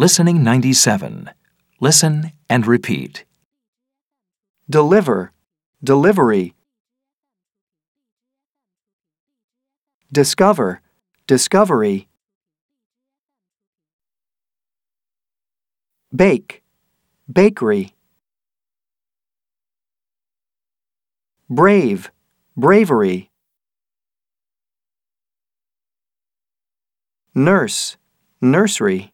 Listening 97. Listen and repeat. deliver, delivery. Discover, discovery. Bake, bakery. Brave, bravery. Nurse, nursery.